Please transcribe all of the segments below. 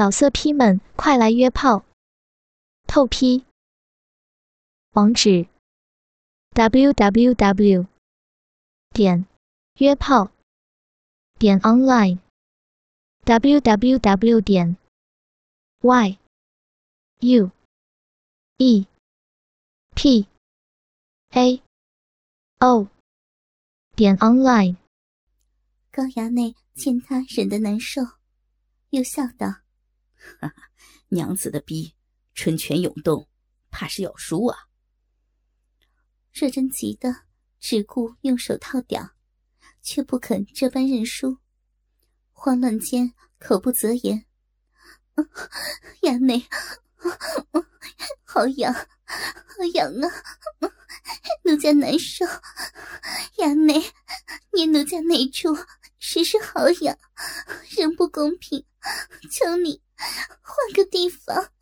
老色批们，快来约炮！透批。网址：w w w 点约炮点 online w w w 点 y u e p a o 点 online。高衙内见他忍得难受，又笑道。娘子的逼，春泉涌动，怕是要输啊！若真急得只顾用手套屌，却不肯这般认输，慌乱间口不择言：“衙内，好痒，好痒啊！奴家难受，衙内，捏奴家哪处，实是好痒，人不公平，求你。”换个地方，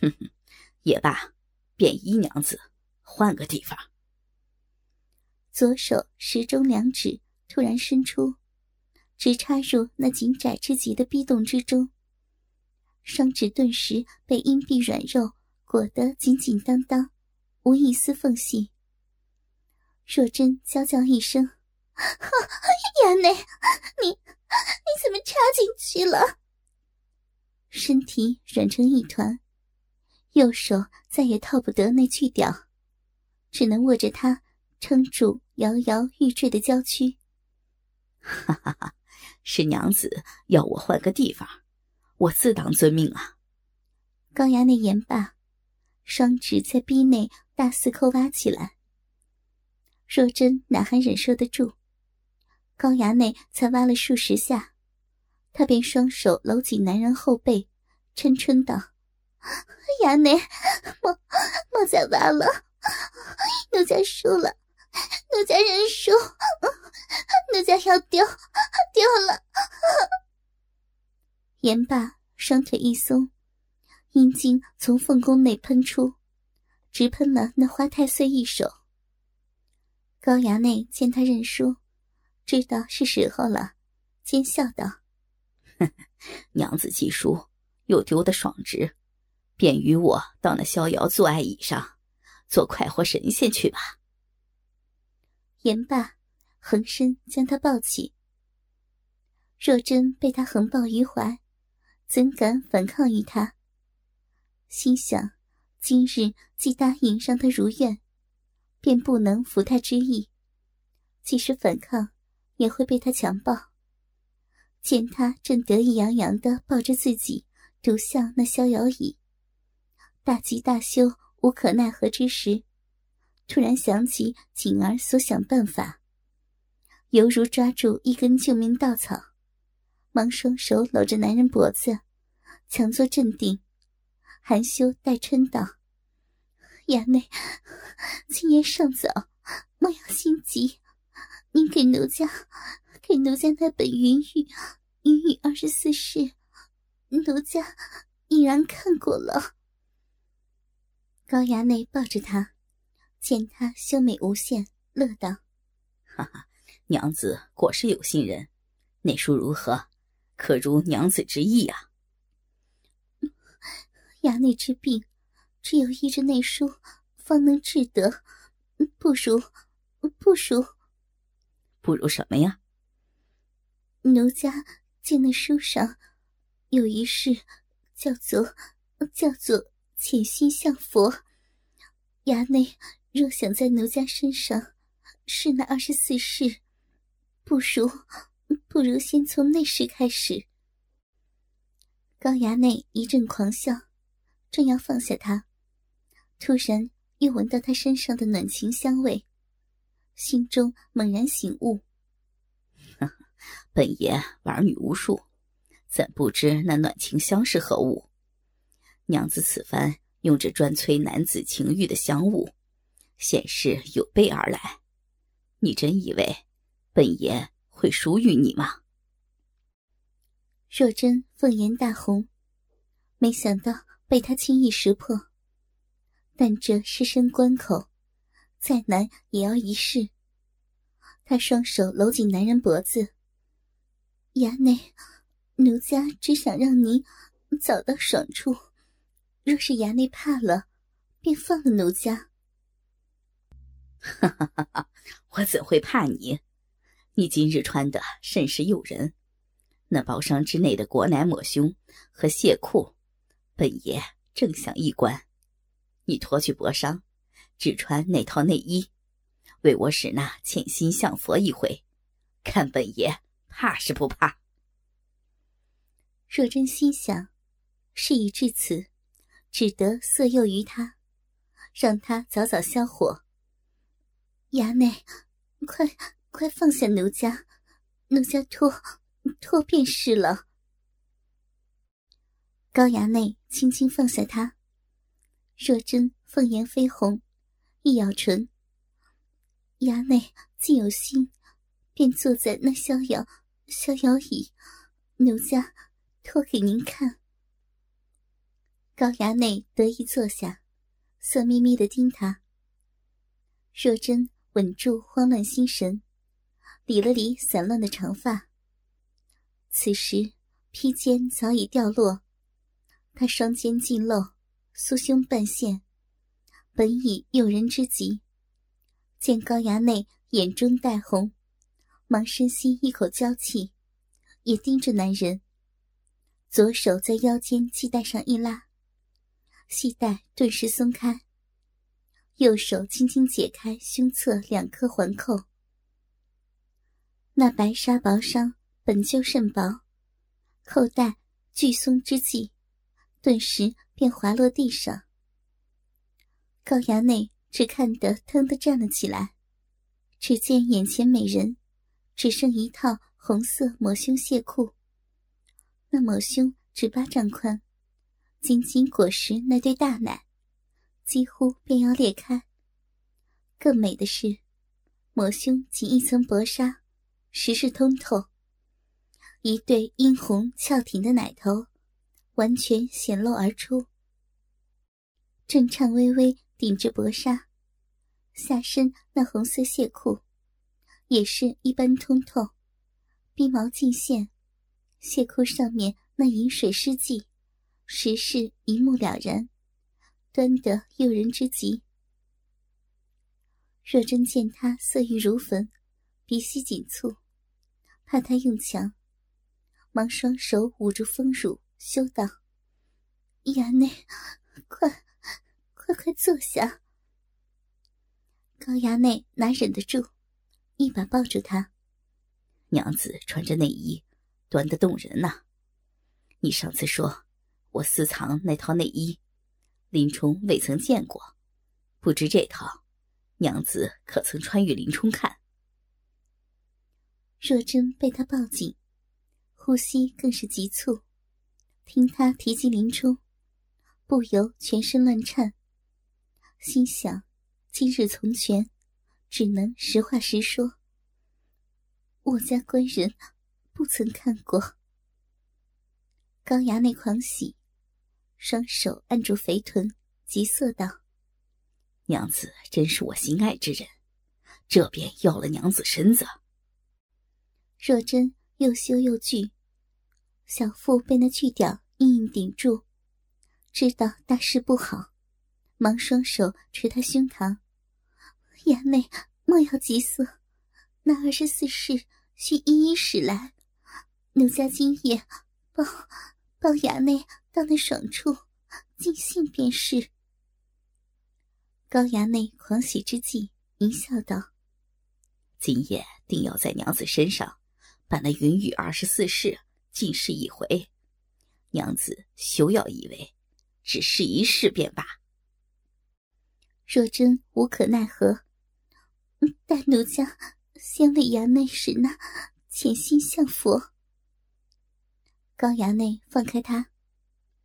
哼哼，也罢，便衣娘子，换个地方。左手时中两指突然伸出，直插入那紧窄之极的壁洞之中，双指顿时被阴蔽软肉裹得紧紧当当，无一丝缝隙。若真娇叫一声：“ 衙内，你！”你怎么插进去了？身体软成一团，右手再也套不得那巨屌，只能握着它撑住摇摇欲坠的娇躯。哈哈哈！是娘子要我换个地方，我自当遵命啊。高衙内言罢，双指在逼内大肆抠挖起来。若真哪还忍受得住？高衙内才挖了数十下，他便双手搂紧男人后背，嗔嗔道：“衙内，莫莫再挖了，奴家输了，奴家认输，奴家要丢丢了。”言罢，双腿一松，阴茎从凤宫内喷出，直喷了那花太岁一手。高衙内见他认输。知道是时候了，奸笑道：“ 娘子既输，又丢得爽直，便与我到那逍遥坐爱椅上，做快活神仙去吧。”言罢，横身将他抱起。若真被他横抱于怀，怎敢反抗于他？心想：今日既答应让他如愿，便不能服他之意。即使反抗，也会被他强暴。见他正得意洋洋的抱着自己，独向那逍遥椅，大吉大羞、无可奈何之时，突然想起锦儿所想办法，犹如抓住一根救命稻草，忙双手搂着男人脖子，强作镇定，含羞带嗔道：“衙内，今夜尚早，莫要心急。”您给奴家，给奴家那本云雨云雨二十四式，奴家已然看过了。高衙内抱着他，见他秀美无限，乐道：“哈哈，娘子果是有心人。内书如何？可如娘子之意啊？”衙内之病，只有依着内书，方能治得。不如，不如。不如什么呀？奴家见那书上有一事，叫做叫做潜心向佛。衙内若想在奴家身上试那二十四式，不如不如先从内事开始。高衙内一阵狂笑，正要放下他，突然又闻到他身上的暖情香味。心中猛然醒悟，本爷玩女无数，怎不知那暖情香是何物？娘子此番用这专催男子情欲的香物，显是有备而来。你真以为本爷会输于你吗？若真凤颜大红，没想到被他轻易识破，但这是身关口。再难也要一试。他双手搂紧男人脖子，衙内，奴家只想让您早到爽处。若是衙内怕了，便放了奴家。哈哈哈哈！我怎会怕你？你今日穿的甚是诱人，那包裳之内的裹奶抹胸和亵裤，本爷正想一观。你脱去薄裳，只穿那套内衣，为我使那潜心向佛一回，看本爷怕是不怕？若真心想，事已至此，只得色诱于他，让他早早消火。衙内，快快放下奴家，奴家脱脱便是了。高衙内轻轻放下他，若真凤颜绯红，一咬唇。衙内既有心，便坐在那逍遥逍遥椅，奴家脱给您看。高衙内得意坐下，色眯眯的盯他。若真。稳住慌乱心神，理了理散乱的长发。此时披肩早已掉落，他双肩尽露，酥胸半现，本已诱人之极。见高衙内眼中带红，忙深吸一口娇气，也盯着男人。左手在腰间系带上一拉，系带顿时松开。右手轻轻解开胸侧两颗环扣，那白纱薄裳本就甚薄，扣带巨松之际，顿时便滑落地上。高衙内只看得腾地站了起来，只见眼前美人只剩一套红色抹胸亵裤，那抹胸只巴掌宽，紧紧裹实那对大奶。几乎便要裂开。更美的是，抹胸仅一层薄纱，实是通透。一对殷红翘挺的奶头，完全显露而出。正颤巍巍顶着薄纱，下身那红色亵裤，也是一般通透，鼻毛尽现。亵裤上面那银水湿迹，实是一目了然。端得诱人之极。若真见他色欲如焚，鼻息紧蹙，怕他用强，忙双手捂住丰乳，羞道：“衙内，快，快快坐下。”高衙内哪忍得住，一把抱住他：“娘子穿着内衣，端得动人呐！你上次说我私藏那套内衣。”林冲未曾见过，不知这套，娘子可曾穿与林冲看？若真被他抱紧，呼吸更是急促，听他提及林冲，不由全身乱颤，心想：今日从权，只能实话实说。我家官人不曾看过。高衙内狂喜。双手按住肥臀，急色道：“娘子真是我心爱之人，这便要了娘子身子。”若真又羞又惧，小腹被那巨屌硬硬顶住，知道大事不好，忙双手捶他胸膛：“衙内莫要急色，那二十四式需一一使来。奴家今夜抱抱衙内。”到那爽处，尽兴便是。高衙内狂喜之际，淫笑道：“今夜定要在娘子身上，把那云雨二十四式尽试一回。娘子休要以为，只试一试便罢。若真无可奈何，待奴家先为衙内使那潜心向佛。”高衙内放开他。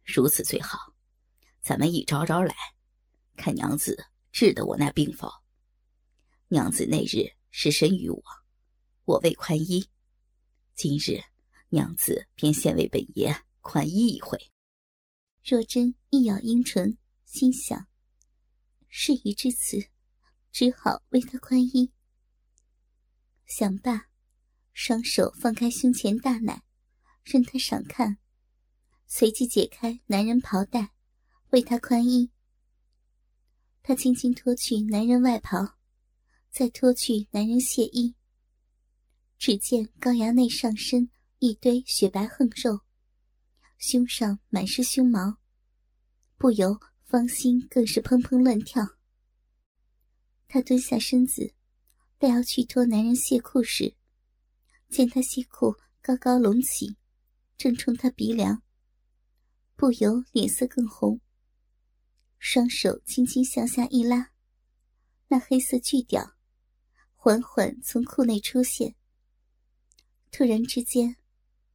如此最好，咱们一招招来，看娘子治得我那病否？娘子那日失身于我，我未宽衣，今日娘子便先为本爷宽衣一回。若真一咬阴唇，心想：事已至此，只好为他宽衣。想罢，双手放开胸前大奶，任他赏看，随即解开男人袍带，为他宽衣。他轻轻脱去男人外袍，再脱去男人亵衣。只见高衙内上身一堆雪白横肉，胸上满是胸毛，不由芳心更是砰砰乱跳。他蹲下身子，待要去脱男人亵裤时，见他西裤高高隆起，正冲他鼻梁，不由脸色更红。双手轻轻向下一拉，那黑色巨屌缓缓从裤内出现。突然之间，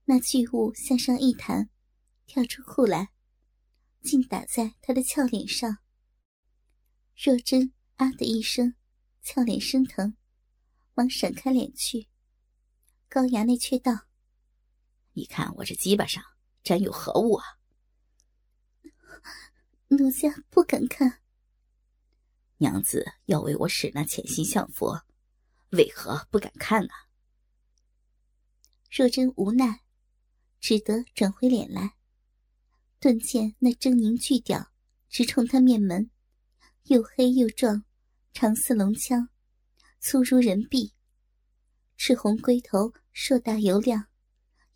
那巨物向上一弹，跳出裤来，竟打在他的俏脸上。若真啊的一声，俏脸生疼，忙闪开脸去。高衙内却道：“你看我这鸡巴上沾有何物啊？”奴家不敢看。娘子要为我使那潜心向佛，为何不敢看呢？若真无奈，只得转回脸来。顿见那狰狞巨屌直冲他面门，又黑又壮，长似龙枪，粗如人臂。赤红龟头硕大油亮，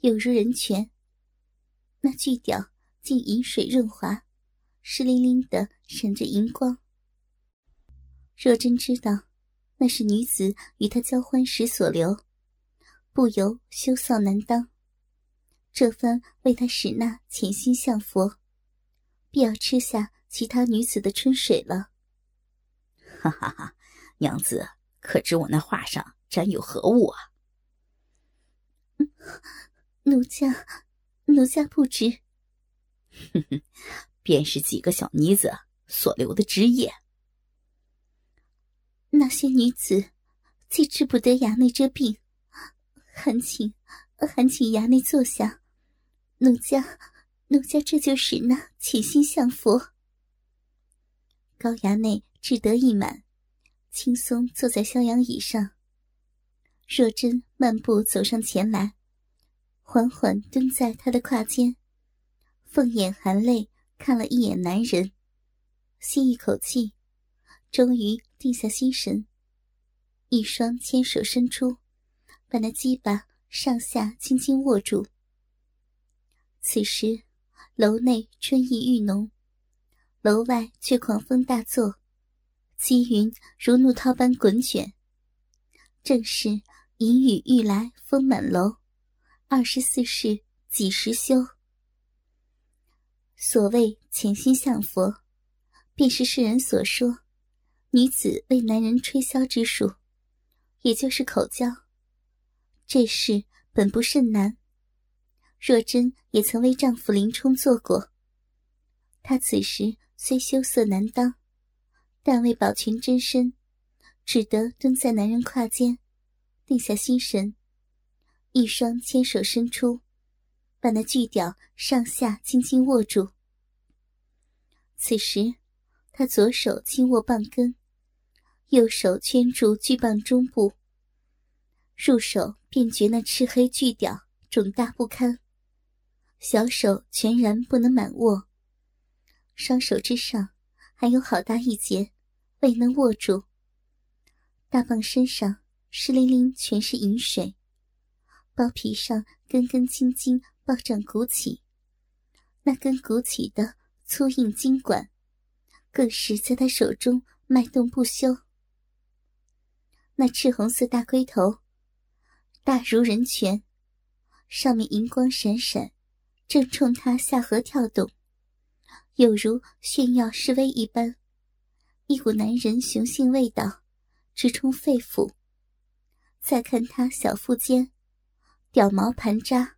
有如人拳。那巨屌竟饮水润滑，湿淋淋的闪着银光。若真知道，那是女子与他交欢时所留，不由羞臊难当。这番为他使那潜心向佛，必要吃下其他女子的春水了。哈哈哈，娘子可知我那画上？沾有何物啊？奴家，奴家不知。哼哼，便是几个小妮子所留的汁液。那些女子既治不得衙内这病，还请还请衙内坐下。奴家，奴家这就使那潜心向佛。高衙内志得意满，轻松坐在逍遥椅上。若真漫步走上前来，缓缓蹲在他的胯间，凤眼含泪看了一眼男人，吸一口气，终于定下心神，一双纤手伸出，把那鸡巴上下轻轻握住。此时，楼内春意愈浓，楼外却狂风大作，积云如怒涛般滚卷，正是。淫雨欲来风满楼，二十四世几时休？所谓潜心向佛，便是世人所说女子为男人吹箫之术，也就是口交。这事本不甚难，若真也曾为丈夫林冲做过。她此时虽羞涩难当，但为保全真身，只得蹲在男人胯间。定下心神，一双纤手伸出，把那巨屌上下轻轻握住。此时，他左手轻握棒根，右手圈住巨棒中部。入手便觉那赤黑巨屌肿大不堪，小手全然不能满握，双手之上还有好大一截未能握住。大棒身上。湿淋淋，全是饮水，包皮上根根青筋暴涨鼓起，那根鼓起的粗硬筋管，更是在他手中脉动不休。那赤红色大龟头，大如人拳，上面银光闪闪，正冲他下颌跳动，有如炫耀示威一般，一股男人雄性味道直冲肺腑。再看他小腹间，屌毛盘扎，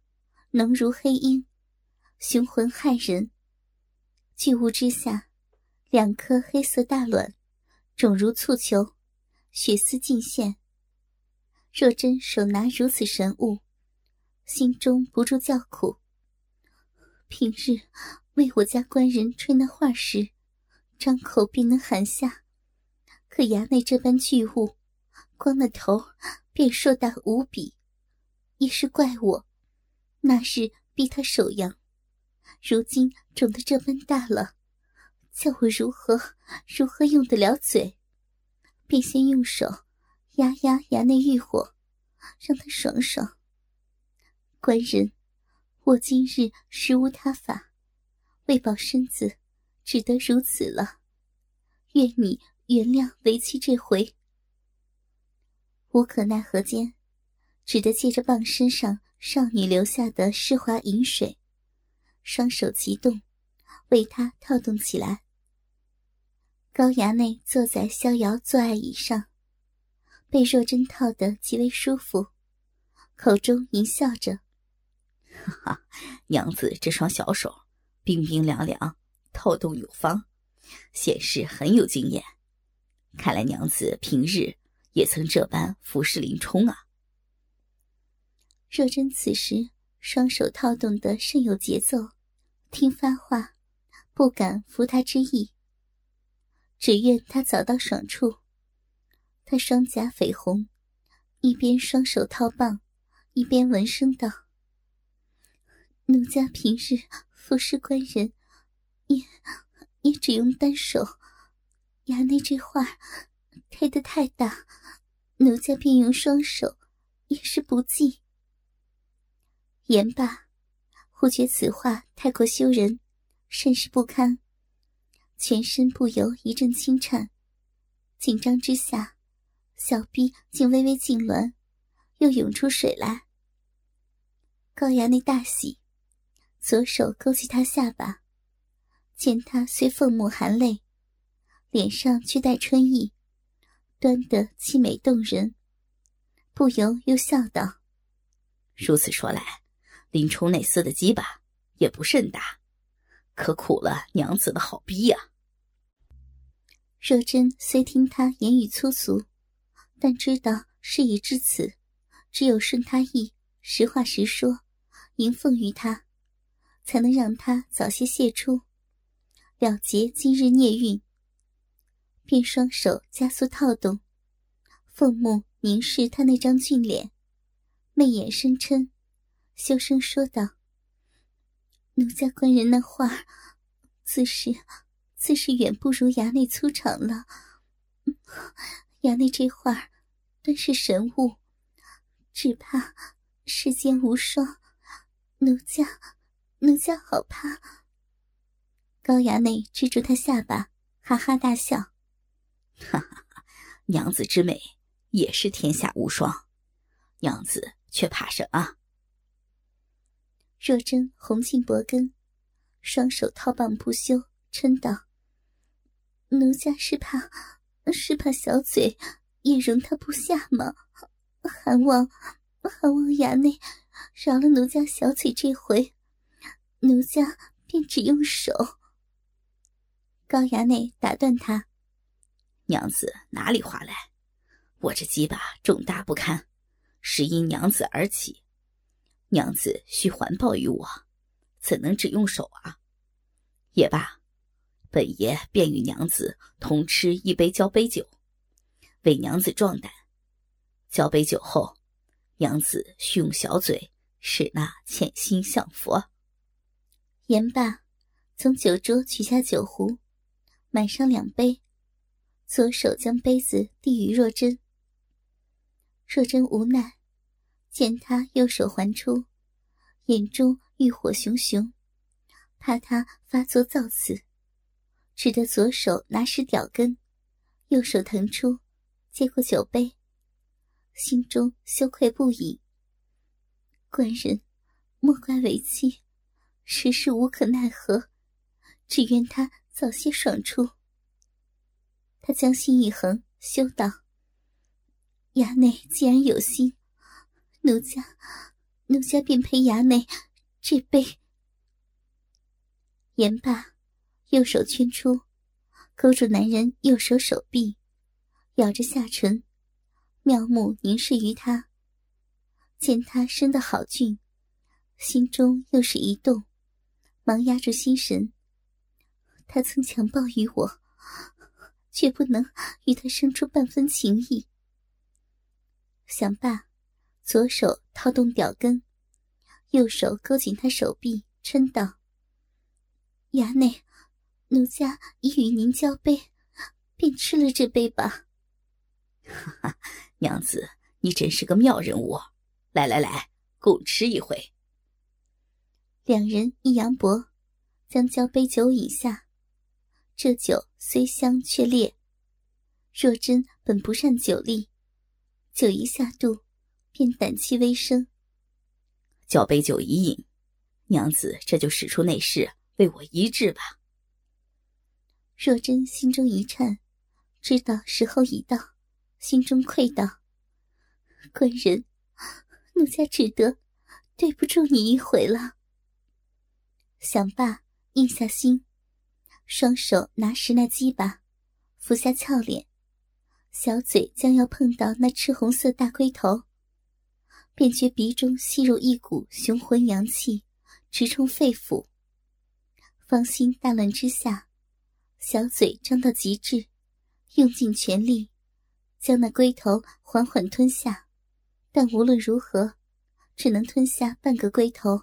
浓如黑鹰，雄浑骇人。巨物之下，两颗黑色大卵，肿如醋球，血丝尽现。若真手拿如此神物，心中不住叫苦。平日为我家官人吹那话时，张口便能含下，可衙内这般巨物，光那头。便硕大无比，也是怪我，那日逼他手痒，如今肿得这般大了，叫我如何如何用得了嘴？便先用手压压衙内欲火，让他爽爽。官人，我今日实无他法，为保身子，只得如此了。愿你原谅为妻这回。无可奈何间，只得借着棒身上少女留下的湿滑饮水，双手齐动，为她套动起来。高衙内坐在逍遥坐爱椅上，被若真套得极为舒服，口中淫笑着：“ 哈哈，娘子这双小手冰冰凉凉，套动有方，显示很有经验。看来娘子平日……”也曾这般服侍林冲啊！若真此时双手套动得甚有节奏，听发话，不敢服他之意，只愿他早到爽处。他双颊绯红，一边双手套棒，一边闻声道：“奴家平日服侍官人，也也只用单手，衙内这话开得太大。”奴家便用双手，也是不济。言罢，忽觉此话太过羞人，甚是不堪，全身不由一阵轻颤，紧张之下，小臂竟微微痉挛，又涌出水来。高衙内大喜，左手勾起他下巴，见他虽凤目含泪，脸上却带春意。端得凄美动人，不由又笑道：“如此说来，林冲那厮的鸡巴也不甚大，可苦了娘子的好逼呀。”若真虽听他言语粗俗，但知道事已至此，只有顺他意，实话实说，迎奉于他，才能让他早些泄出，了结今日孽运。便双手加速套动，凤目凝视他那张俊脸，媚眼深嗔，羞声说道：“奴家官人那话，自是自是远不如衙内粗长了。衙内这话，端是神物，只怕世间无双。奴家奴家好怕。”高衙内支住他下巴，哈哈大笑。哈哈，娘子之美也是天下无双，娘子却怕什么？若真红杏脖根，双手套棒不休，嗔道：“奴家是怕，是怕小嘴也容他不下吗？还望，还望衙内饶了奴家小嘴这回，奴家便只用手。”高衙内打断他。娘子哪里话来？我这鸡巴重大不堪，是因娘子而起。娘子需还报于我，怎能只用手啊？也罢，本爷便与娘子同吃一杯交杯酒，为娘子壮胆。交杯酒后，娘子需用小嘴使那潜心向佛。言罢，从酒桌取下酒壶，满上两杯。左手将杯子递与若真，若真无奈，见他右手还出，眼中欲火熊熊，怕他发作造次，只得左手拿实屌根，右手腾出，接过酒杯，心中羞愧不已。官人，莫怪为妻，实是无可奈何，只愿他早些爽出。他将心一横，羞道：“衙内既然有心，奴家，奴家便陪衙内这杯。”言罢，右手圈出，勾住男人右手手臂，咬着下唇，妙目凝视于他。见他生得好俊，心中又是一动，忙压住心神。他曾强暴于我。绝不能与他生出半分情意。想罢，左手套动屌根，右手勾紧他手臂，嗔道：“衙内，奴家已与您交杯，便吃了这杯吧。”哈哈，娘子，你真是个妙人物！来来来，共吃一回。两人一扬脖，将交杯酒饮下。这酒虽香却烈，若真本不善酒力，酒一下肚，便胆气微生。交杯酒一饮，娘子这就使出内侍为我医治吧。若真心中一颤，知道时候已到，心中愧道：“官人，奴家只得对不住你一回了。”想罢，硬下心，双手拿实那鸡巴，俯下俏脸，小嘴将要碰到那赤红色大龟头，便觉鼻中吸入一股雄浑阳气，直冲肺腑。芳心大乱之下，小嘴张到极致，用尽全力，将那龟头缓缓吞下。但无论如何，只能吞下半个龟头，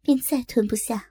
便再吞不下。